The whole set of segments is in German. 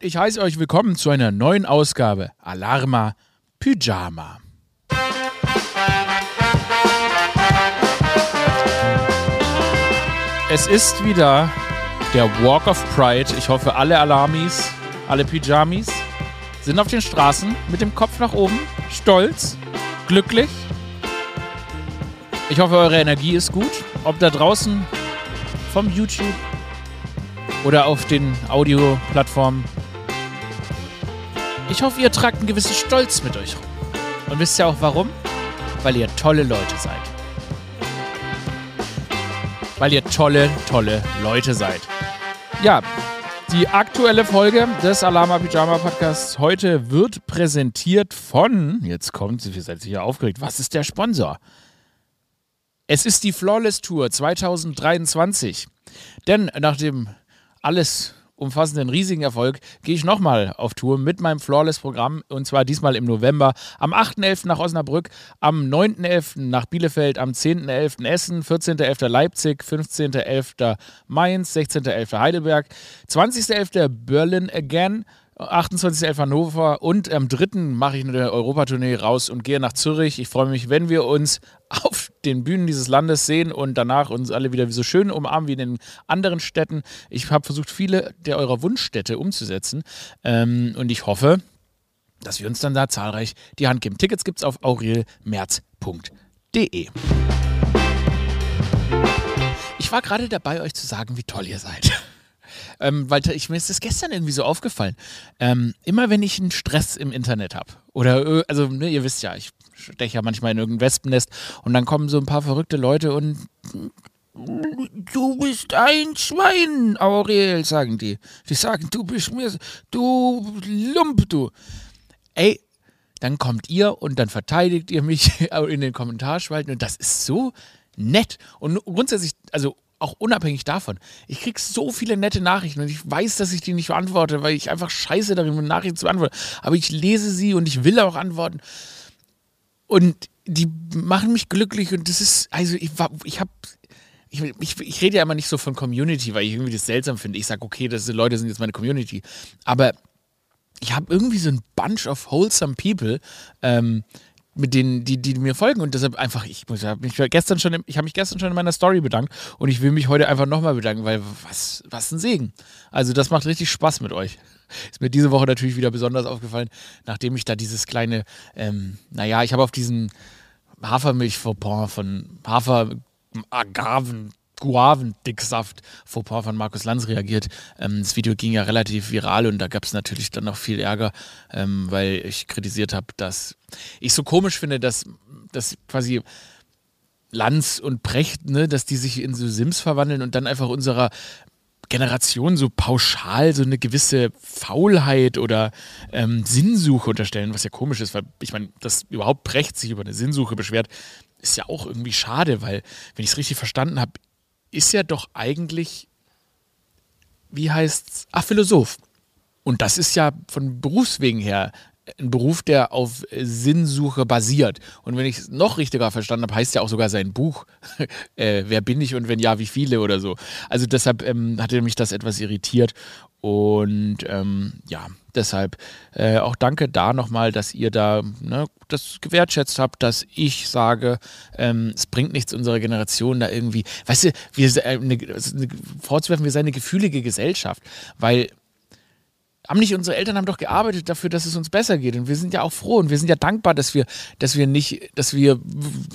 Ich heiße euch willkommen zu einer neuen Ausgabe Alarma Pyjama. Es ist wieder der Walk of Pride. Ich hoffe, alle Alarmis, alle Pyjamis sind auf den Straßen mit dem Kopf nach oben, stolz, glücklich. Ich hoffe, eure Energie ist gut. Ob da draußen vom YouTube oder auf den Audioplattformen. Ich hoffe, ihr tragt einen gewissen Stolz mit euch rum. Und wisst ihr auch warum? Weil ihr tolle Leute seid. Weil ihr tolle, tolle Leute seid. Ja, die aktuelle Folge des Alama Pyjama Podcasts heute wird präsentiert von, jetzt kommt, ihr seid sicher aufgeregt, was ist der Sponsor? Es ist die Flawless Tour 2023. Denn nach dem alles umfassenden riesigen Erfolg gehe ich nochmal auf Tour mit meinem Flawless-Programm und zwar diesmal im November. Am 8.11. nach Osnabrück, am 9.11. nach Bielefeld, am 10.11. Essen, 14.11. Leipzig, 15.11. Mainz, 16.11. Heidelberg, 20.11. Berlin again 28.11. Hannover und am 3. mache ich eine Europatournee raus und gehe nach Zürich. Ich freue mich, wenn wir uns auf den Bühnen dieses Landes sehen und danach uns alle wieder so schön umarmen wie in den anderen Städten. Ich habe versucht, viele der eurer Wunschstädte umzusetzen ähm, und ich hoffe, dass wir uns dann da zahlreich die Hand geben. Tickets gibt es auf aurelmerz.de. Ich war gerade dabei, euch zu sagen, wie toll ihr seid. Ähm, weil ich, mir ist das gestern irgendwie so aufgefallen. Ähm, immer wenn ich einen Stress im Internet habe, oder, äh, also, ne, ihr wisst ja, ich steche ja manchmal in irgendein Wespennest und dann kommen so ein paar verrückte Leute und Du bist ein Schwein, Aurel, sagen die. Die sagen, du bist mir, du Lump, du. Ey, dann kommt ihr und dann verteidigt ihr mich in den Kommentarspalten und das ist so nett. Und grundsätzlich, also auch unabhängig davon, ich kriege so viele nette Nachrichten und ich weiß, dass ich die nicht beantworte, weil ich einfach scheiße darin bin, Nachrichten zu beantworten. Aber ich lese sie und ich will auch antworten. Und die machen mich glücklich und das ist, also ich, ich habe ich, ich, ich, rede ja immer nicht so von Community, weil ich irgendwie das seltsam finde. Ich sage, okay, das sind, Leute sind jetzt meine Community. Aber ich habe irgendwie so ein Bunch of wholesome people, ähm, mit denen, die, die mir folgen. Und deshalb einfach, ich muss mich gestern schon, ich habe mich gestern schon in meiner Story bedankt und ich will mich heute einfach nochmal bedanken, weil was, was ein Segen. Also das macht richtig Spaß mit euch. Ist mir diese Woche natürlich wieder besonders aufgefallen, nachdem ich da dieses kleine, ähm, naja, ich habe auf diesen Hafermilch-Fauxpas von Hafer, Agaven, Guavendicksaft Fauxpas von Markus Lanz reagiert. Ähm, das Video ging ja relativ viral und da gab es natürlich dann noch viel Ärger, ähm, weil ich kritisiert habe, dass ich so komisch finde, dass, dass quasi Lanz und Precht, ne, dass die sich in so Sims verwandeln und dann einfach unserer Generation so pauschal so eine gewisse Faulheit oder ähm, Sinnsuche unterstellen, was ja komisch ist, weil ich meine, dass überhaupt Precht sich über eine Sinnsuche beschwert, ist ja auch irgendwie schade, weil, wenn ich es richtig verstanden habe, ist ja doch eigentlich, wie heißt's, ach, Philosoph. Und das ist ja von Berufswegen her ein Beruf, der auf Sinnsuche basiert. Und wenn ich es noch richtiger verstanden habe, heißt ja auch sogar sein Buch, äh, wer bin ich und wenn ja, wie viele oder so. Also deshalb ähm, hatte mich das etwas irritiert. Und ähm, ja, deshalb äh, auch danke da nochmal, dass ihr da ne, das gewertschätzt habt, dass ich sage, ähm, es bringt nichts unserer Generation da irgendwie, weißt du, wir, äh, eine, eine, vorzuwerfen, wir seien eine gefühlige Gesellschaft, weil haben nicht unsere Eltern haben doch gearbeitet dafür, dass es uns besser geht. Und wir sind ja auch froh und wir sind ja dankbar, dass wir, dass wir nicht, dass wir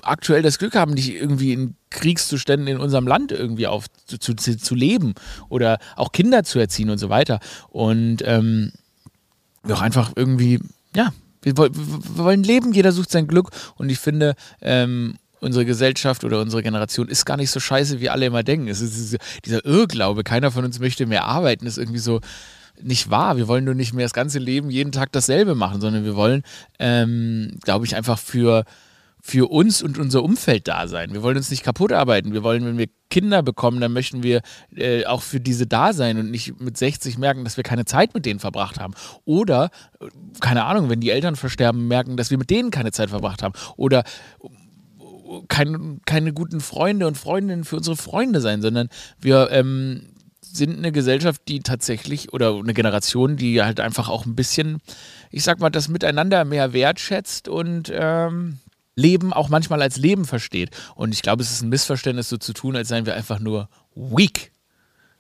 aktuell das Glück haben, nicht irgendwie in Kriegszuständen in unserem Land irgendwie auf zu, zu, zu leben oder auch Kinder zu erziehen und so weiter. Und ähm, auch einfach irgendwie ja wir, wir, wollen leben, jeder sucht sein Glück. Und ich finde ähm, unsere Gesellschaft oder unsere Generation ist gar nicht so scheiße, wie alle immer denken. Es ist dieser Irrglaube, keiner von uns möchte mehr arbeiten, ist irgendwie so, nicht wahr. Wir wollen nur nicht mehr das ganze Leben jeden Tag dasselbe machen, sondern wir wollen, ähm, glaube ich, einfach für, für uns und unser Umfeld da sein. Wir wollen uns nicht kaputt arbeiten. Wir wollen, wenn wir Kinder bekommen, dann möchten wir äh, auch für diese da sein und nicht mit 60 merken, dass wir keine Zeit mit denen verbracht haben. Oder, äh, keine Ahnung, wenn die Eltern versterben, merken, dass wir mit denen keine Zeit verbracht haben. Oder äh, keine, keine guten Freunde und Freundinnen für unsere Freunde sein, sondern wir ähm, sind eine Gesellschaft, die tatsächlich oder eine Generation, die halt einfach auch ein bisschen, ich sag mal, das Miteinander mehr wertschätzt und ähm, Leben auch manchmal als Leben versteht. Und ich glaube, es ist ein Missverständnis, so zu tun, als seien wir einfach nur weak.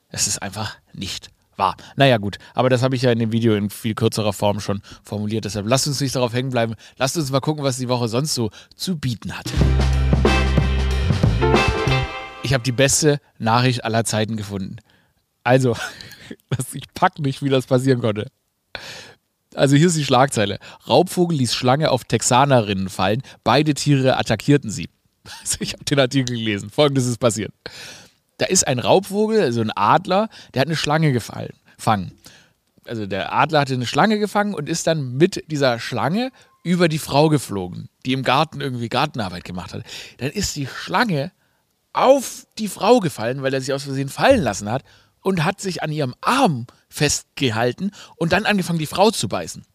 Es ist einfach nicht wahr. Naja, gut, aber das habe ich ja in dem Video in viel kürzerer Form schon formuliert. Deshalb lasst uns nicht darauf hängen bleiben. Lasst uns mal gucken, was die Woche sonst so zu bieten hat. Ich habe die beste Nachricht aller Zeiten gefunden. Also, ich pack nicht, wie das passieren konnte. Also hier ist die Schlagzeile. Raubvogel ließ Schlange auf Texanerinnen fallen. Beide Tiere attackierten sie. Also ich habe den Artikel gelesen. Folgendes ist passiert. Da ist ein Raubvogel, also ein Adler, der hat eine Schlange gefallen, fangen. Also der Adler hatte eine Schlange gefangen und ist dann mit dieser Schlange über die Frau geflogen, die im Garten irgendwie Gartenarbeit gemacht hat. Dann ist die Schlange auf die Frau gefallen, weil er sich aus Versehen fallen lassen hat und hat sich an ihrem Arm festgehalten und dann angefangen, die Frau zu beißen.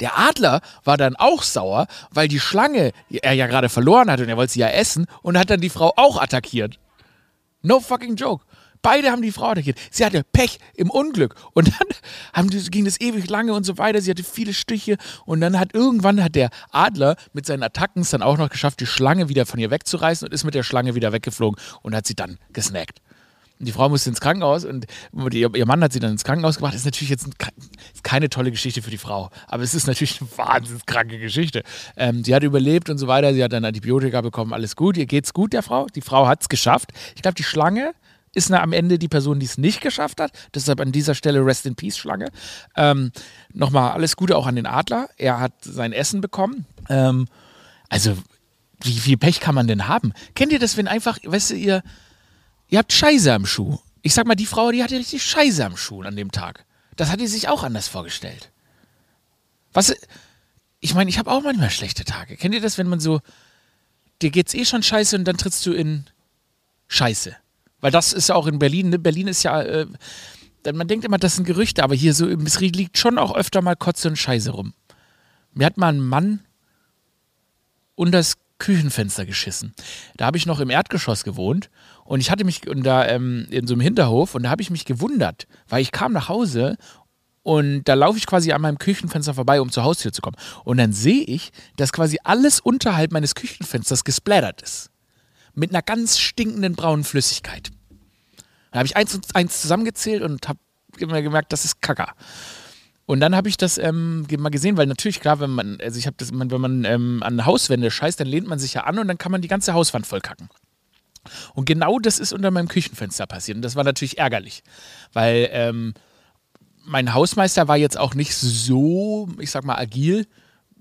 Der Adler war dann auch sauer, weil die Schlange er ja gerade verloren hat und er wollte sie ja essen und hat dann die Frau auch attackiert. No fucking joke. Beide haben die Frau attackiert. Sie hatte Pech im Unglück. Und dann die, ging das ewig lange und so weiter. Sie hatte viele Stiche. Und dann hat irgendwann hat der Adler mit seinen Attacken es dann auch noch geschafft, die Schlange wieder von ihr wegzureißen und ist mit der Schlange wieder weggeflogen und hat sie dann gesnackt. Die Frau musste ins Krankenhaus und ihr, Mann hat sie dann ins Krankenhaus gebracht. Das ist natürlich jetzt keine tolle Geschichte für die Frau, aber es ist natürlich eine wahnsinnig kranke Geschichte. Ähm, sie hat überlebt und so weiter. Sie hat dann Antibiotika bekommen, alles gut. Ihr geht's gut, der Frau. Die Frau hat es geschafft. Ich glaube, die Schlange ist am Ende die Person, die es nicht geschafft hat. Deshalb an dieser Stelle Rest in Peace, Schlange. Ähm, Nochmal alles Gute auch an den Adler. Er hat sein Essen bekommen. Ähm, also, wie viel Pech kann man denn haben? Kennt ihr das, wenn einfach, weißt du, ihr, ihr habt Scheiße am Schuh? Ich sag mal, die Frau, die hatte richtig Scheiße am Schuh an dem Tag. Das hat die sich auch anders vorgestellt. Was, ich meine, ich habe auch manchmal schlechte Tage. Kennt ihr das, wenn man so, dir geht's eh schon scheiße und dann trittst du in Scheiße. Weil das ist ja auch in Berlin, ne? Berlin ist ja, äh, man denkt immer, das sind Gerüchte, aber hier so im Misri liegt schon auch öfter mal Kotze und Scheiße rum. Mir hat mal ein Mann unter das Küchenfenster geschissen. Da habe ich noch im Erdgeschoss gewohnt und ich hatte mich da ähm, in so einem Hinterhof und da habe ich mich gewundert, weil ich kam nach Hause und da laufe ich quasi an meinem Küchenfenster vorbei, um zur Haustür zu kommen. Und dann sehe ich, dass quasi alles unterhalb meines Küchenfensters gesplattert ist mit einer ganz stinkenden braunen Flüssigkeit. Da habe ich eins und eins zusammengezählt und habe immer gemerkt, das ist Kacker. Und dann habe ich das ähm, mal gesehen, weil natürlich klar, wenn man, also ich habe das, wenn man ähm, an Hauswände scheißt, dann lehnt man sich ja an und dann kann man die ganze Hauswand voll kacken. Und genau das ist unter meinem Küchenfenster passiert. Und das war natürlich ärgerlich, weil ähm, mein Hausmeister war jetzt auch nicht so, ich sag mal, agil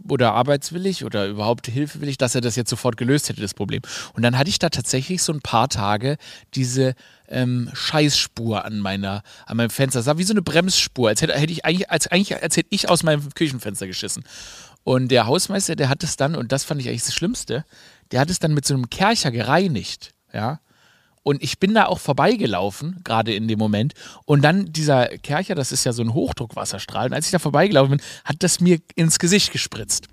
oder arbeitswillig oder überhaupt hilfewillig, dass er das jetzt sofort gelöst hätte, das Problem. Und dann hatte ich da tatsächlich so ein paar Tage diese ähm, Scheißspur an meiner, an meinem Fenster. Das sah wie so eine Bremsspur, als hätte, hätte ich eigentlich, als, eigentlich, als hätte ich aus meinem Küchenfenster geschissen. Und der Hausmeister, der hat es dann, und das fand ich eigentlich das Schlimmste, der hat es dann mit so einem Kercher gereinigt. Ja, und ich bin da auch vorbeigelaufen, gerade in dem Moment. Und dann dieser Kercher, das ist ja so ein Hochdruckwasserstrahl. Und als ich da vorbeigelaufen bin, hat das mir ins Gesicht gespritzt.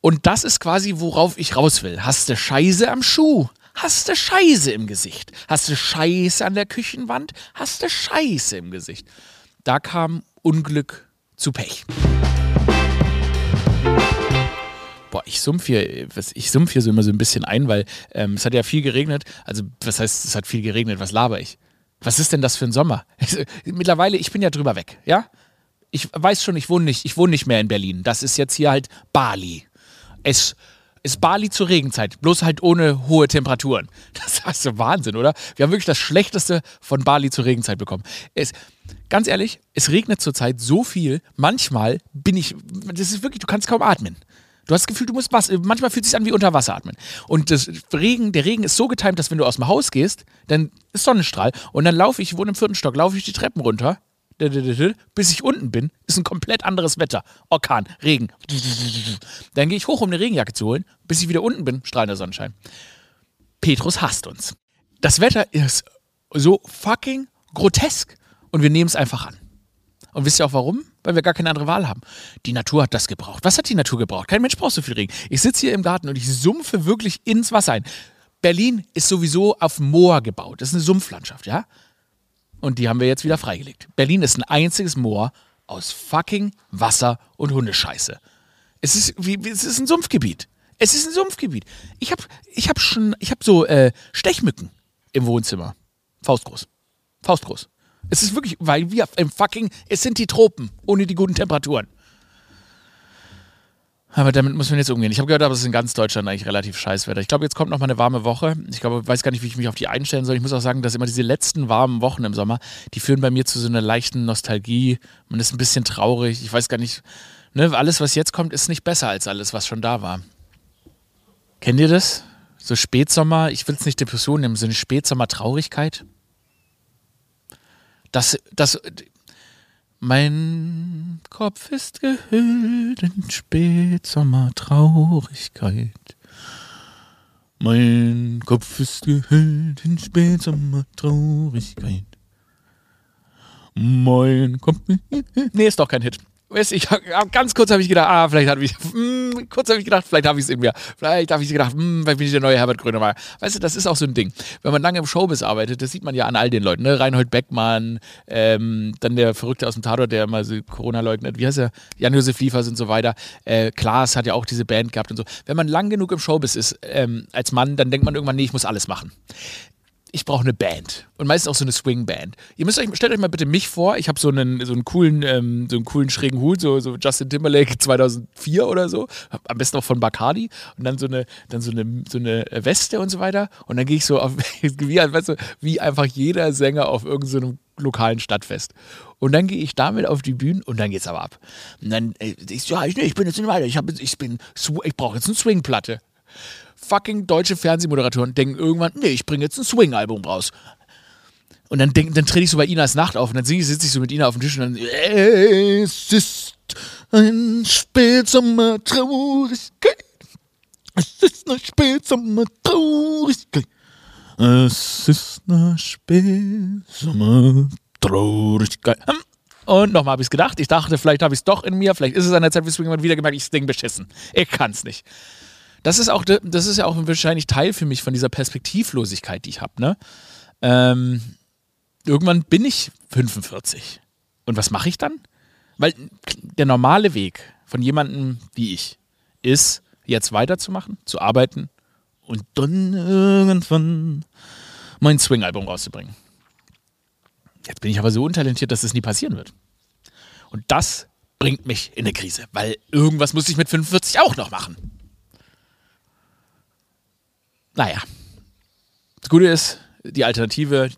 Und das ist quasi, worauf ich raus will. Hast du Scheiße am Schuh? Hast du Scheiße im Gesicht? Hast du Scheiße an der Küchenwand? Hast du Scheiße im Gesicht? Da kam Unglück zu Pech. Ich sumpf hier, ich sumpf hier so immer so ein bisschen ein, weil ähm, es hat ja viel geregnet. Also, was heißt, es hat viel geregnet? Was laber ich? Was ist denn das für ein Sommer? Mittlerweile, ich bin ja drüber weg, ja? Ich weiß schon, ich wohne nicht, ich wohne nicht mehr in Berlin. Das ist jetzt hier halt Bali. Es ist Bali zur Regenzeit, bloß halt ohne hohe Temperaturen. Das ist so Wahnsinn, oder? Wir haben wirklich das Schlechteste von Bali zur Regenzeit bekommen. Es, ganz ehrlich, es regnet zurzeit so viel. Manchmal bin ich, das ist wirklich, du kannst kaum atmen. Du hast das Gefühl, du musst was. Manchmal fühlt es sich an wie unter Wasser atmen. Und das Regen, der Regen ist so getimt, dass wenn du aus dem Haus gehst, dann ist Sonnenstrahl. Und dann laufe ich, ich wohne im vierten Stock, laufe ich die Treppen runter, bis ich unten bin, ist ein komplett anderes Wetter. Orkan, Regen. Dann gehe ich hoch, um eine Regenjacke zu holen, bis ich wieder unten bin, strahlender Sonnenschein. Petrus hasst uns. Das Wetter ist so fucking grotesk und wir nehmen es einfach an. Und wisst ihr auch warum? Weil wir gar keine andere Wahl haben. Die Natur hat das gebraucht. Was hat die Natur gebraucht? Kein Mensch braucht so viel Regen. Ich sitze hier im Garten und ich sumpfe wirklich ins Wasser ein. Berlin ist sowieso auf Moor gebaut. Das ist eine Sumpflandschaft, ja? Und die haben wir jetzt wieder freigelegt. Berlin ist ein einziges Moor aus fucking Wasser und Hundescheiße. Es ist, wie, es ist ein Sumpfgebiet. Es ist ein Sumpfgebiet. Ich habe ich hab schon, so äh, Stechmücken im Wohnzimmer. Faustgroß. Faustgroß. Es ist wirklich, weil wir im fucking, es sind die Tropen ohne die guten Temperaturen. Aber damit muss man jetzt umgehen. Ich habe gehört, aber es ist in ganz Deutschland eigentlich relativ scheiß Wetter. Ich glaube, jetzt kommt noch mal eine warme Woche. Ich glaube, ich weiß gar nicht, wie ich mich auf die einstellen soll. Ich muss auch sagen, dass immer diese letzten warmen Wochen im Sommer, die führen bei mir zu so einer leichten Nostalgie. Man ist ein bisschen traurig. Ich weiß gar nicht, ne, alles, was jetzt kommt, ist nicht besser als alles, was schon da war. Kennt ihr das? So Spätsommer, ich will es nicht Depression nehmen, so eine Spätsommer-Traurigkeit. Das, das, mein Kopf ist gehüllt in Spätsommertraurigkeit. Mein Kopf ist gehüllt in Spätsommertraurigkeit. Mein Kopf. Nee, ist doch kein Hit. Weißt, ich ganz kurz habe ich gedacht, ah, vielleicht habe ich, mm, kurz habe ich gedacht, vielleicht habe ich es in mir. Vielleicht habe ich gedacht, mm, vielleicht bin ich der neue Herbert Grönemeyer. Weißt du, das ist auch so ein Ding. Wenn man lange im Showbiz arbeitet, das sieht man ja an all den Leuten, ne? Reinhold Beckmann, ähm, dann der Verrückte aus dem Tatort, der immer so Corona leugnet, wie heißt er? Jan-Josef Liefers und so weiter. Äh, Klaas hat ja auch diese Band gehabt und so. Wenn man lang genug im Showbiz ist, ähm, als Mann, dann denkt man irgendwann, nee, ich muss alles machen ich brauche eine Band. Und meistens auch so eine Swing-Band. Ihr müsst euch, stellt euch mal bitte mich vor, ich habe so einen, so einen coolen, ähm, so einen coolen schrägen Hut, so, so Justin Timberlake 2004 oder so. Am besten auch von Bacardi. Und dann so eine, dann so eine, so eine Weste und so weiter. Und dann gehe ich so auf, wie, weißt du, wie einfach jeder Sänger auf irgendeinem so lokalen Stadtfest. Und dann gehe ich damit auf die Bühne und dann geht's aber ab. Und dann, äh, ich, ja, ich, ich bin jetzt nicht weiter. Ich, ich ich brauche jetzt eine Swing-Platte fucking deutsche Fernsehmoderatoren denken irgendwann, nee, ich bringe jetzt ein Swing-Album raus. Und dann, denk, dann trete ich so bei Inas Nacht auf und dann sitze ich so mit Ina auf dem Tisch und dann, es ist ein Spätsommer Traurigkeit. Es ist eine Spätsommer Traurigkeit. Es ist eine Spätsommer Traurigkeit. Hm. Und nochmal habe ich es gedacht. Ich dachte, vielleicht habe ich es doch in mir. Vielleicht ist es an der Zeit wie Swing wieder gemerkt, ich das Ding beschissen. Ich kann es nicht. Das ist auch, das ist ja auch wahrscheinlich Teil für mich von dieser Perspektivlosigkeit, die ich habe. Ne? Ähm, irgendwann bin ich 45. Und was mache ich dann? Weil der normale Weg von jemandem wie ich ist, jetzt weiterzumachen, zu arbeiten und dann irgendwann mein Swing-Album rauszubringen. Jetzt bin ich aber so untalentiert, dass das nie passieren wird. Und das bringt mich in eine Krise, weil irgendwas muss ich mit 45 auch noch machen. Naja. Das Gute ist, die Alternative,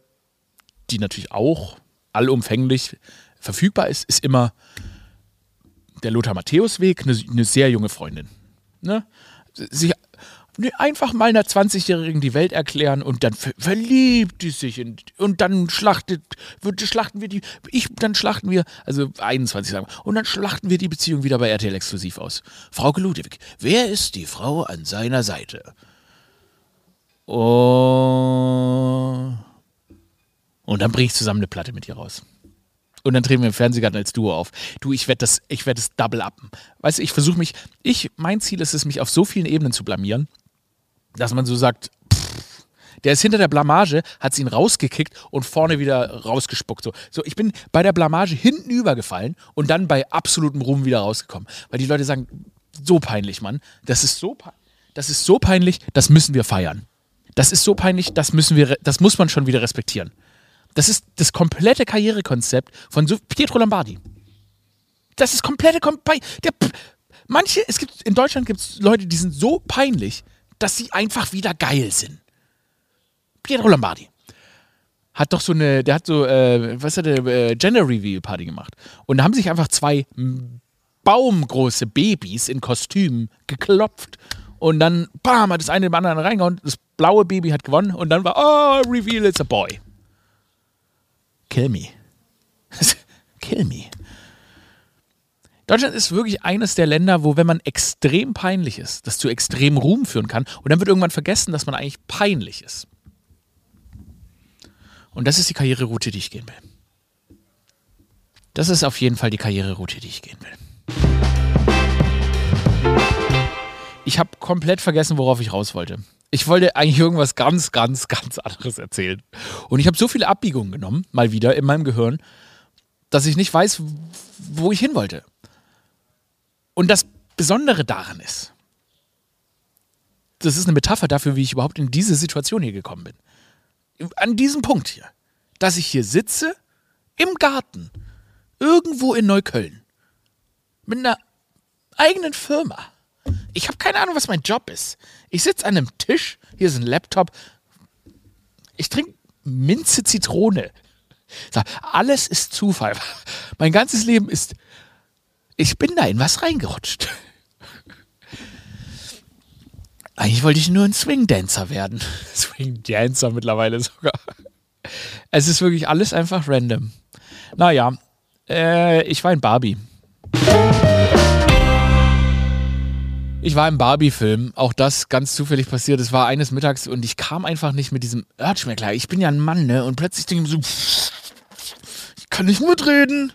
die natürlich auch allumfänglich verfügbar ist, ist immer der Lothar Matthäus-Weg, eine, eine, sehr junge Freundin. Ne? Sich einfach mal einer 20-Jährigen die Welt erklären und dann verliebt die sich in, und dann schlachtet, wird, schlachten wir die, ich, dann schlachten wir, also 21 sagen und dann schlachten wir die Beziehung wieder bei RTL exklusiv aus. Frau Ludwig, wer ist die Frau an seiner Seite? Oh. Und dann bringe ich zusammen eine Platte mit ihr raus. Und dann drehen wir im Fernsehgarten als Duo auf. Du, ich werde das, ich das double uppen. Weißt du, ich versuche mich, ich, mein Ziel ist es, mich auf so vielen Ebenen zu blamieren, dass man so sagt, der ist hinter der Blamage, hat ihn rausgekickt und vorne wieder rausgespuckt. So, so, ich bin bei der Blamage hinten übergefallen und dann bei absolutem Ruhm wieder rausgekommen. Weil die Leute sagen, so peinlich, Mann. Das ist so, das ist so peinlich, das müssen wir feiern. Das ist so peinlich, das müssen wir, das muss man schon wieder respektieren. Das ist das komplette Karrierekonzept von Pietro Lombardi. Das ist komplette der, manche, es gibt in Deutschland gibt es Leute, die sind so peinlich, dass sie einfach wieder geil sind. Pietro Lombardi hat doch so eine, der hat so, äh, was hat der, äh, Gender Reveal Party gemacht. Und da haben sich einfach zwei baumgroße Babys in Kostümen geklopft und dann, bam, hat das eine dem anderen reingehauen. Das blaue Baby hat gewonnen. Und dann war, oh, reveal it's a boy. Kill me. Kill me. Deutschland ist wirklich eines der Länder, wo, wenn man extrem peinlich ist, das zu extrem Ruhm führen kann. Und dann wird irgendwann vergessen, dass man eigentlich peinlich ist. Und das ist die Karriereroute, die ich gehen will. Das ist auf jeden Fall die Karriereroute, die ich gehen will. Ich habe komplett vergessen, worauf ich raus wollte. Ich wollte eigentlich irgendwas ganz, ganz, ganz anderes erzählen. Und ich habe so viele Abbiegungen genommen, mal wieder in meinem Gehirn, dass ich nicht weiß, wo ich hin wollte. Und das Besondere daran ist, das ist eine Metapher dafür, wie ich überhaupt in diese Situation hier gekommen bin. An diesem Punkt hier, dass ich hier sitze im Garten, irgendwo in Neukölln, mit einer eigenen Firma. Ich habe keine Ahnung, was mein Job ist. Ich sitze an einem Tisch, hier ist ein Laptop, ich trinke Minze Zitrone. Alles ist Zufall. Mein ganzes Leben ist. Ich bin da in was reingerutscht. Eigentlich wollte ich nur ein Swing-Dancer werden. Swing-Dancer mittlerweile sogar. Es ist wirklich alles einfach random. Naja, äh, ich war in Barbie. Ich war im Barbie-Film, auch das ganz zufällig passiert. Es war eines Mittags und ich kam einfach nicht mit diesem mehr klar. Ich bin ja ein Mann, ne? Und plötzlich denke ich mir so, ich kann nicht mitreden.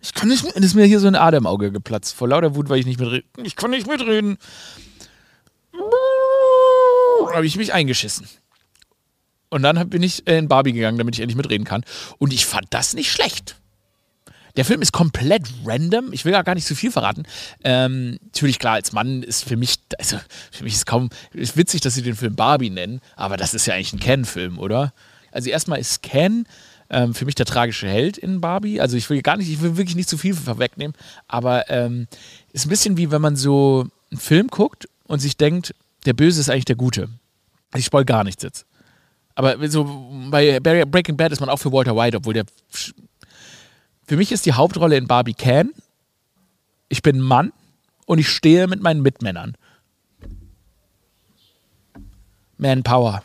Ich kann nicht mitreden. Ist mir hier so ein Ader im Auge geplatzt. Vor lauter Wut, weil ich nicht mitreden. Ich kann nicht mitreden habe ich mich eingeschissen. Und dann bin ich in Barbie gegangen, damit ich endlich mitreden kann. Und ich fand das nicht schlecht. Der Film ist komplett random. Ich will gar nicht zu viel verraten. Ähm, natürlich, klar, als Mann ist für mich, also für mich ist kaum, ist witzig, dass sie den Film Barbie nennen, aber das ist ja eigentlich ein Ken-Film, oder? Also erstmal ist Ken ähm, für mich der tragische Held in Barbie. Also ich will gar nicht, ich will wirklich nicht zu viel vorwegnehmen, aber ähm, ist ein bisschen wie wenn man so einen Film guckt und sich denkt, der Böse ist eigentlich der Gute. Ich spoil gar nichts jetzt. Aber so bei Breaking Bad ist man auch für Walter White, obwohl der. Für mich ist die Hauptrolle in Barbie Can. Ich bin Mann und ich stehe mit meinen Mitmännern. Manpower.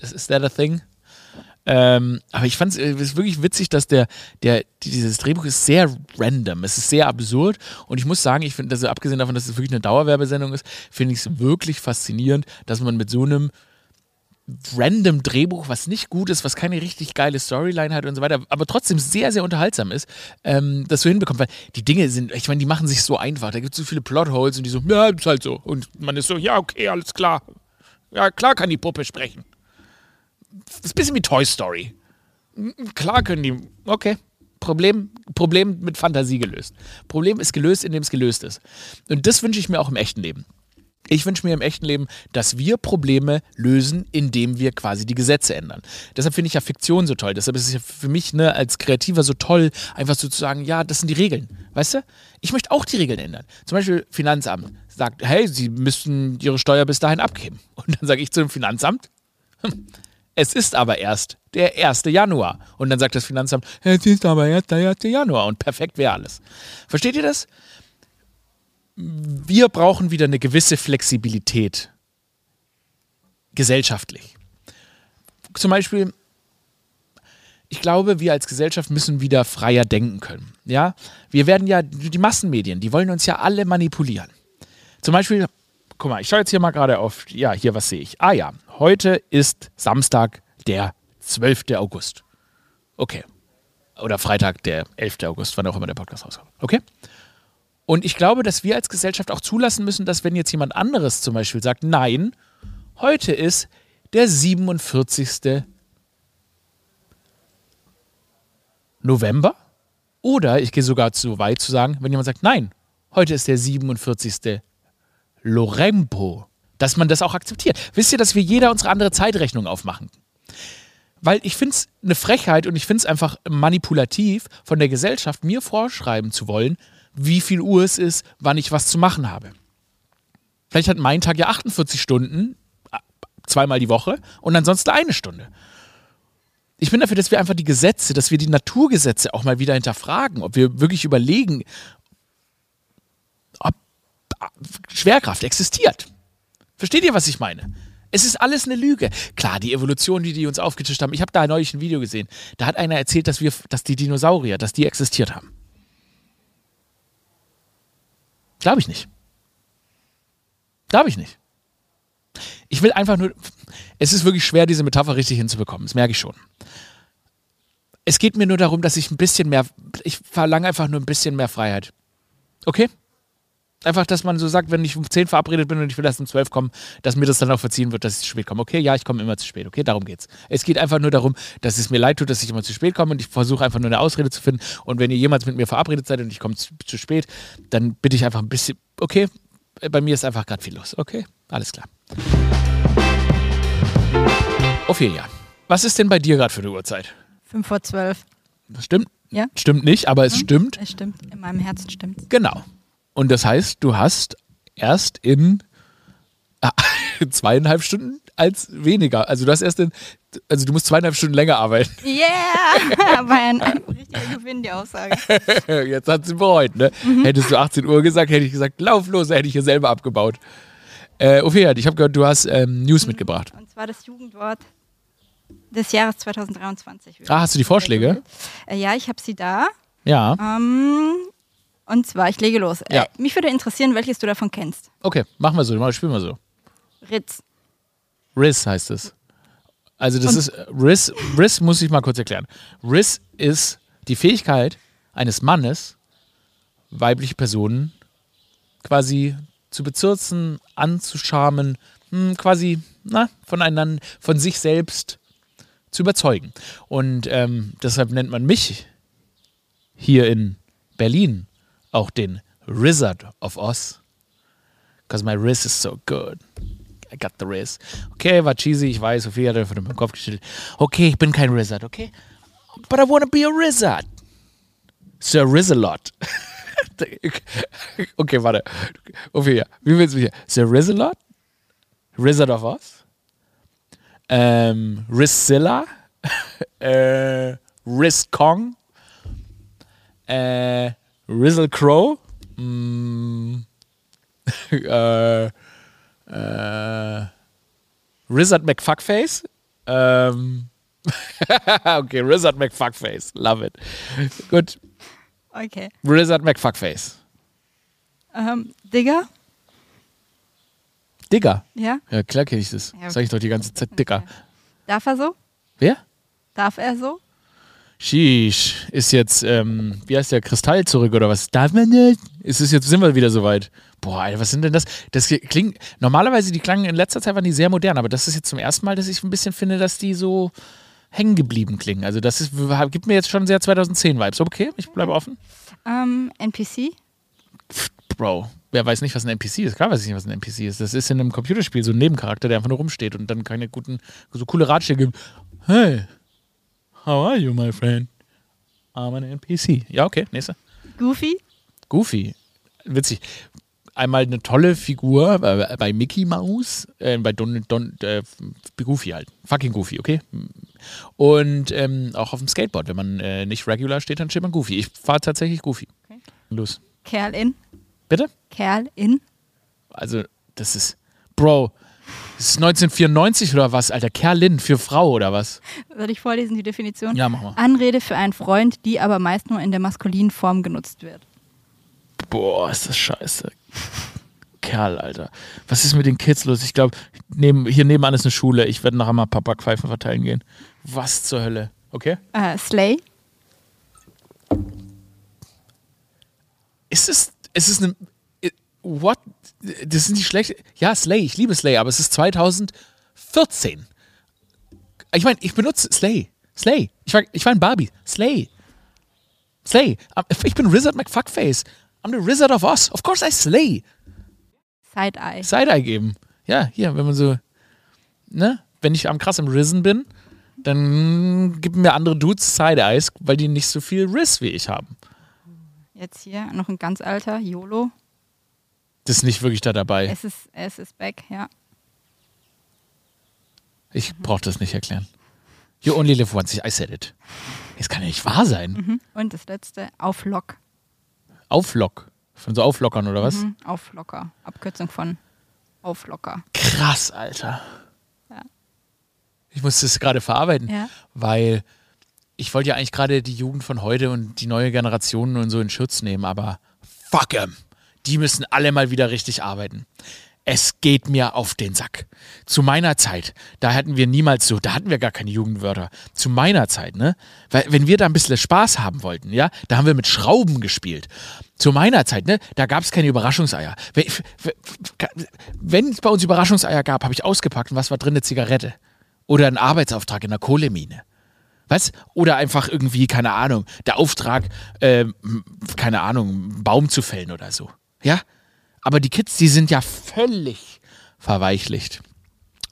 Is, is that a thing? Ähm, aber ich fand äh, es wirklich witzig, dass der, der, dieses Drehbuch ist sehr random. Es ist sehr absurd. Und ich muss sagen, ich finde, also abgesehen davon, dass es wirklich eine Dauerwerbesendung ist, finde ich es wirklich faszinierend, dass man mit so einem random Drehbuch, was nicht gut ist, was keine richtig geile Storyline hat und so weiter, aber trotzdem sehr, sehr unterhaltsam ist, ähm, das so hinbekommt. Weil die Dinge sind, ich meine, die machen sich so einfach. Da gibt es so viele Plotholes und die so, ja, ist halt so. Und man ist so, ja, okay, alles klar. Ja, klar kann die Puppe sprechen. Das ist ein bisschen wie Toy Story. Klar können die. Okay. Problem, Problem mit Fantasie gelöst. Problem ist gelöst, indem es gelöst ist. Und das wünsche ich mir auch im echten Leben. Ich wünsche mir im echten Leben, dass wir Probleme lösen, indem wir quasi die Gesetze ändern. Deshalb finde ich ja Fiktion so toll. Deshalb ist es ja für mich ne, als Kreativer so toll, einfach so zu sagen, ja, das sind die Regeln. Weißt du? Ich möchte auch die Regeln ändern. Zum Beispiel Finanzamt sagt, hey, Sie müssten Ihre Steuer bis dahin abgeben. Und dann sage ich zu dem Finanzamt, hm, es ist aber erst der 1. Januar. Und dann sagt das Finanzamt, es ist aber erst der 1. Januar. Und perfekt wäre alles. Versteht ihr das? Wir brauchen wieder eine gewisse Flexibilität. Gesellschaftlich. Zum Beispiel, ich glaube, wir als Gesellschaft müssen wieder freier denken können. Ja? Wir werden ja, die Massenmedien, die wollen uns ja alle manipulieren. Zum Beispiel, guck mal, ich schaue jetzt hier mal gerade auf, ja, hier, was sehe ich? Ah ja, Heute ist Samstag, der 12. August. Okay. Oder Freitag, der 11. August, wann auch immer der Podcast rauskommt. Okay? Und ich glaube, dass wir als Gesellschaft auch zulassen müssen, dass wenn jetzt jemand anderes zum Beispiel sagt, nein, heute ist der 47. November. Oder ich gehe sogar zu weit zu sagen, wenn jemand sagt, nein, heute ist der 47. Lorempo dass man das auch akzeptiert. Wisst ihr, dass wir jeder unsere andere Zeitrechnung aufmachen? Weil ich finde es eine Frechheit und ich finde es einfach manipulativ von der Gesellschaft, mir vorschreiben zu wollen, wie viel Uhr es ist, wann ich was zu machen habe. Vielleicht hat mein Tag ja 48 Stunden, zweimal die Woche und ansonsten eine Stunde. Ich bin dafür, dass wir einfach die Gesetze, dass wir die Naturgesetze auch mal wieder hinterfragen, ob wir wirklich überlegen, ob Schwerkraft existiert. Versteht ihr, was ich meine? Es ist alles eine Lüge. Klar, die Evolution, die die uns aufgetischt haben. Ich habe da neulich ein Video gesehen. Da hat einer erzählt, dass wir, dass die Dinosaurier, dass die existiert haben. Glaube ich nicht. Glaube ich nicht. Ich will einfach nur. Es ist wirklich schwer, diese Metapher richtig hinzubekommen. Das merke ich schon. Es geht mir nur darum, dass ich ein bisschen mehr. Ich verlange einfach nur ein bisschen mehr Freiheit. Okay? Einfach, dass man so sagt, wenn ich um 10 verabredet bin und ich will erst um 12 kommen, dass mir das dann auch verziehen wird, dass ich zu spät komme. Okay, ja, ich komme immer zu spät. Okay, darum geht's. Es geht einfach nur darum, dass es mir leid tut, dass ich immer zu spät komme und ich versuche einfach nur eine Ausrede zu finden. Und wenn ihr jemals mit mir verabredet seid und ich komme zu, zu spät, dann bitte ich einfach ein bisschen, okay, bei mir ist einfach gerade viel los. Okay, alles klar. Ophelia, was ist denn bei dir gerade für eine Uhrzeit? 5 vor 12. Das stimmt? Ja. Stimmt nicht, aber es stimmt. Es stimmt. In meinem Herzen stimmt's. Genau. Und das heißt, du hast erst in ah, zweieinhalb Stunden als weniger. Also du hast erst in, also du musst zweieinhalb Stunden länger arbeiten. Yeah! War ein, ein richtiger Gewinn, die Aussage. Jetzt hat sie bereut, ne? Hättest du 18 Uhr gesagt, hätte ich gesagt, lauf los, hätte ich hier selber abgebaut. Äh, Ophelia, ich habe gehört, du hast ähm, News mitgebracht. Und zwar das Jugendwort des Jahres 2023. Ah, hast du die Vorschläge? Äh, ja, ich habe sie da. Ja. Ähm, und zwar, ich lege los. Ja. Äh, mich würde interessieren, welches du davon kennst. Okay, machen wir so, mal- spielen wir so. Ritz. Riss heißt es. Also das ist Riss, Riss muss ich mal kurz erklären. Riss ist die Fähigkeit eines Mannes, weibliche Personen quasi zu bezirzen, anzuschamen, hm, quasi na, voneinander, von sich selbst zu überzeugen. Und ähm, deshalb nennt man mich hier in Berlin auch den Wizard of Oz. Because my Riss is so good. I got the Riz. Okay, war cheesy, ich weiß, Sophie hat einfach dem Kopf geschüttelt. Okay, ich bin kein Rizzard, okay? But I wanna be a Rizzard. Sir Rizalot. okay, warte. Ophelia, wie willst du hier? Sir Rizalot? Rizzard of Oz? Ähm, Rizzilla? äh, Riz Kong? Äh, Rizzle Crow? Mm, äh, äh, Rizzard McFuckface. Ähm, okay, Rizzard McFuckface. Love it. Gut. Okay. Rizzard McFuckface. Ähm, Digger? Digger. Ja? Ja, klar kenne ich das. Ja, okay. Sag ich doch die ganze Zeit. Dicker. Darf er so? Wer? Darf er so? Sheesh. Ist jetzt, ähm, wie heißt der, Kristall zurück oder was? Darf man nicht? Ist es jetzt, sind wir wieder soweit? Boah, Alter, was sind denn das? Das klingt, normalerweise, die klangen in letzter Zeit waren die sehr modern, aber das ist jetzt zum ersten Mal, dass ich ein bisschen finde, dass die so hängen geblieben klingen. Also das ist, gibt mir jetzt schon sehr 2010-Vibes. Okay, ich bleibe offen. Ähm, NPC? Bro, wer weiß nicht, was ein NPC ist? Klar weiß ich nicht, was ein NPC ist. Das ist in einem Computerspiel so ein Nebencharakter, der einfach nur rumsteht und dann keine guten, so coole Ratschläge gibt. Hey, how are you, my friend? I'm an NPC. Ja, okay, nächste. Goofy? Goofy. Witzig. Einmal eine tolle Figur bei, bei Mickey Mouse, äh, bei Don, Don äh, Goofy halt. Fucking Goofy, okay? Und ähm, auch auf dem Skateboard, wenn man äh, nicht regular steht, dann steht man Goofy. Ich fahre tatsächlich Goofy. Okay. Los. Kerl in? Bitte? Kerl in? Also, das ist. Bro, ist 1994 oder was, Alter? Kerlin für Frau oder was? Soll ich vorlesen, die Definition? Ja, mach mal. Anrede für einen Freund, die aber meist nur in der maskulinen Form genutzt wird. Boah, ist das scheiße. Kerl, Alter. Was ist mit den Kids los? Ich glaube, neben, hier nebenan ist eine Schule. Ich werde nachher mal Papa-Pfeifen verteilen gehen. Was zur Hölle? Okay? Äh, Slay? Ist es, ist es eine. What? Das sind die schlechte. Ja, Slay, ich liebe Slay, aber es ist 2014. Ich meine, ich benutze Slay. Slay. Ich war, ich war in Barbie. Slay. Slay. Ich bin Wizard McFuckface. I'm the Wizard of Oz. Of course I slay. Side-Eye. Side-Eye geben. Ja, hier, wenn man so, ne? Wenn ich am krass im Risen bin, dann geben mir andere Dudes Side-Eyes, weil die nicht so viel Riss wie ich haben. Jetzt hier noch ein ganz alter, YOLO. Das ist nicht wirklich da dabei. Es ist, es ist back, ja. Ich brauche das nicht erklären. You only live once. I said it. Das kann ja nicht wahr sein. Mhm. Und das letzte, auf Lock. Auflock. Von so Auflockern oder was? Mhm. Auflocker. Abkürzung von Auflocker. Krass, Alter. Ja. Ich muss das gerade verarbeiten, Ja. weil ich wollte ja eigentlich gerade die Jugend von heute und die neue Generation und so in Schutz nehmen, aber fuck 'em. Die müssen alle mal wieder richtig arbeiten. Es geht mir auf den Sack. Zu meiner Zeit, da hatten wir niemals so, da hatten wir gar keine Jugendwörter. Zu meiner Zeit, ne? Weil, wenn wir da ein bisschen Spaß haben wollten, ja, da haben wir mit Schrauben gespielt. Zu meiner Zeit, ne, da gab es keine Überraschungseier. Wenn es bei uns Überraschungseier gab, habe ich ausgepackt und was war drin? Eine Zigarette. Oder ein Arbeitsauftrag in der Kohlemine. Was? Oder einfach irgendwie, keine Ahnung, der Auftrag, äh, keine Ahnung, einen Baum zu fällen oder so. Ja? Aber die Kids, die sind ja völlig verweichlicht.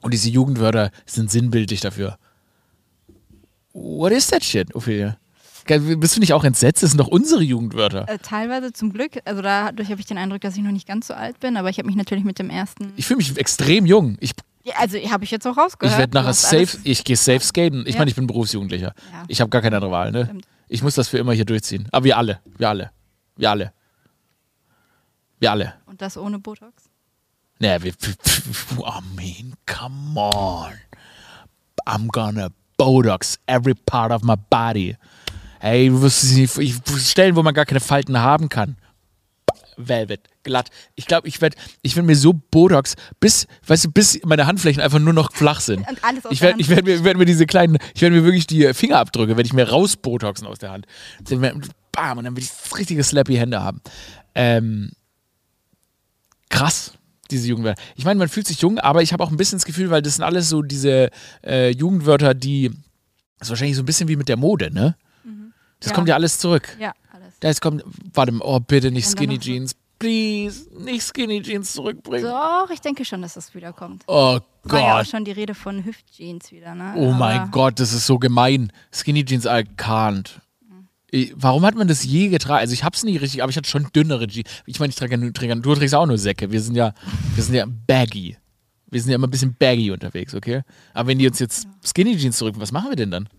Und diese Jugendwörter sind sinnbildlich dafür. What is that shit, Ophelia? Bist du nicht auch entsetzt? Das sind doch unsere Jugendwörter. Äh, teilweise zum Glück. Also dadurch habe ich den Eindruck, dass ich noch nicht ganz so alt bin, aber ich habe mich natürlich mit dem ersten. Ich fühle mich extrem jung. Ich, ja, also habe ich jetzt auch rausgehört. Ich werde nachher safe, ich gehe safe skaten. Ich ja. meine, ich bin Berufsjugendlicher. Ja. Ich habe gar keine andere Wahl. Ne? Ich muss das für immer hier durchziehen. Aber wir alle, wir alle, wir alle. Wir alle. Und das ohne Botox? Naja, wir, I mean, come on. I'm gonna Botox every part of my body. Hey, ich Stellen, wo man gar keine Falten haben kann. Velvet, glatt. Ich glaube, ich werde ich werd mir so Botox, bis, weißt du, bis meine Handflächen einfach nur noch flach sind. Und alles aus ich werde werd mir, werd mir diese kleinen, ich werde mir wirklich die Fingerabdrücke, werde ich mir rausbotoxen aus der Hand. Bam, und dann will ich richtige slappy Hände haben. Ähm, krass diese Jugendwörter. Ich meine, man fühlt sich jung, aber ich habe auch ein bisschen das Gefühl, weil das sind alles so diese äh, Jugendwörter, die. Das ist wahrscheinlich so ein bisschen wie mit der Mode, ne? Mhm. Das ja. kommt ja alles zurück. Ja, alles. Das kommt. Warte mal, oh, bitte nicht Skinny Jeans. Please, nicht Skinny Jeans zurückbringen. Doch, ich denke schon, dass das wiederkommt. Oh Gott. War ja auch schon die Rede von Hüftjeans wieder, ne? Oh aber mein Gott, das ist so gemein. Skinny Jeans, I can't. Warum hat man das je getragen? Also ich hab's nie richtig, aber ich hatte schon dünnere Jeans. Ich meine, ich trage ja träge, du trägst auch nur Säcke. Wir sind ja, wir sind ja baggy. Wir sind ja immer ein bisschen baggy unterwegs, okay? Aber wenn die uns jetzt Skinny Jeans zurück, was machen wir denn dann?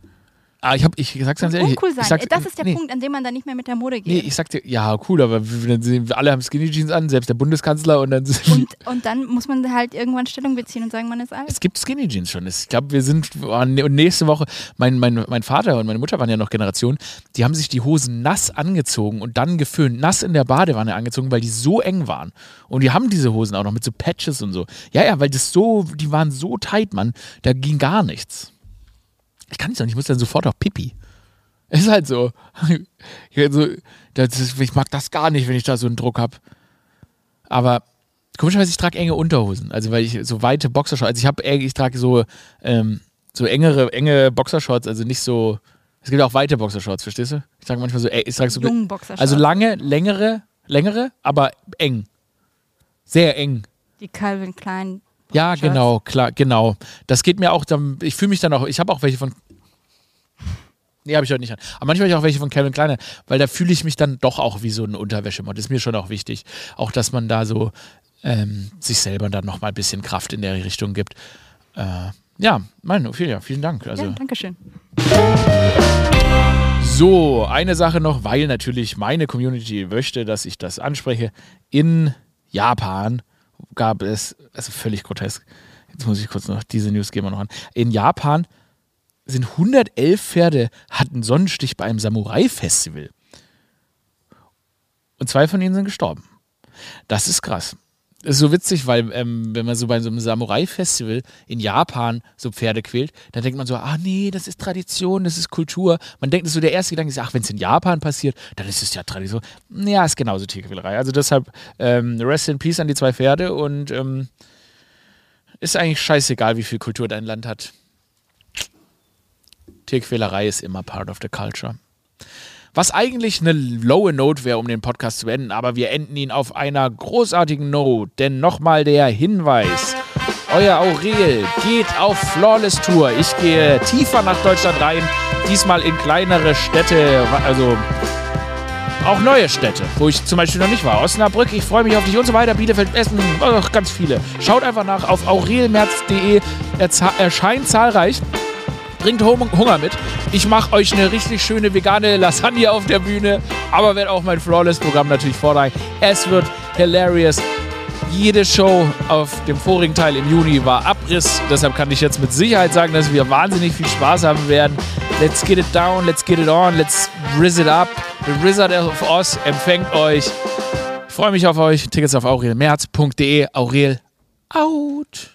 Ah, ich, hab, ich sag's ganz ehrlich. Uncool sein. Sag's, das ist der nee. Punkt, an dem man dann nicht mehr mit der Mode geht. Nee, ich sag dir, ja, cool, aber wir, alle haben Skinny Jeans an, selbst der Bundeskanzler und dann. Und, und dann muss man halt irgendwann Stellung beziehen und sagen, man ist alt. Es gibt Skinny Jeans schon. Ich glaube, wir sind und nächste Woche, mein, mein, mein Vater und meine Mutter waren ja noch Generation, die haben sich die Hosen nass angezogen und dann geföhnt, nass in der Badewanne angezogen, weil die so eng waren. Und die haben diese Hosen auch noch mit so Patches und so. Ja, ja, weil das so, die waren so tight, Mann, da ging gar nichts. Ich kann nicht sagen, ich muss dann sofort auf Pipi. Ist halt so. also, ist, ich mag das gar nicht, wenn ich da so einen Druck habe. Aber komischerweise, ich trage enge Unterhosen. Also, weil ich so weite Boxershorts, also ich habe, ich trage so, ähm, so engere, enge Boxershorts, also nicht so, es gibt auch weite Boxershorts, verstehst du? Ich trage manchmal so, ich trage so, also lange, längere, längere, aber eng. Sehr eng. Die Calvin Klein. Ja, genau, klar, genau. Das geht mir auch, ich fühle mich dann auch, ich habe auch welche von Nee, habe ich heute nicht an. Aber manchmal habe ich auch welche von Kevin Kleiner, weil da fühle ich mich dann doch auch wie so ein Unterwäschemod. Das ist mir schon auch wichtig. Auch, dass man da so ähm, sich selber dann nochmal ein bisschen Kraft in der Richtung gibt. Äh, ja, mein Ophelia, vielen Dank. Also, ja, Dankeschön. So, eine Sache noch, weil natürlich meine Community möchte, dass ich das anspreche. In Japan gab es, also völlig grotesk, jetzt muss ich kurz noch, diese News gehen wir noch an. In Japan sind 111 Pferde hatten Sonnenstich bei einem Samurai-Festival. Und zwei von ihnen sind gestorben. Das ist krass. Das ist so witzig, weil ähm, wenn man so bei so einem Samurai-Festival in Japan so Pferde quält, dann denkt man so, ah nee, das ist Tradition, das ist Kultur. Man denkt, so der erste Gedanke ist, ach, wenn es in Japan passiert, dann ist es ja Tradition. Ja, ist genauso Tierquälerei. Also deshalb ähm, Rest in Peace an die zwei Pferde und ähm, ist eigentlich scheißegal, wie viel Kultur dein Land hat. Tierquälerei ist immer part of the culture. Was eigentlich eine lowe Note wäre, um den Podcast zu beenden, aber wir enden ihn auf einer großartigen Note. Denn nochmal der Hinweis. Euer Aurel geht auf Flawless Tour. Ich gehe tiefer nach Deutschland rein, diesmal in kleinere Städte, also auch neue Städte, wo ich zum Beispiel noch nicht war. Osnabrück, ich freue mich auf dich und so weiter. Bielefeld, Essen, oh, ganz viele. Schaut einfach nach auf aurelmerz.de. Er erscheint zahlreich bringt Hunger mit. Ich mache euch eine richtig schöne vegane Lasagne auf der Bühne, aber werde auch mein Flawless-Programm natürlich vortragen. Es wird hilarious. Jede Show auf dem vorigen Teil im Juni war Abriss. Deshalb kann ich jetzt mit Sicherheit sagen, dass wir wahnsinnig viel Spaß haben werden. Let's get it down, let's get it on, let's rizz it up. The Wizard of Oz empfängt euch. Ich freue mich auf euch. Tickets auf aurelmerz.de. Aurel out.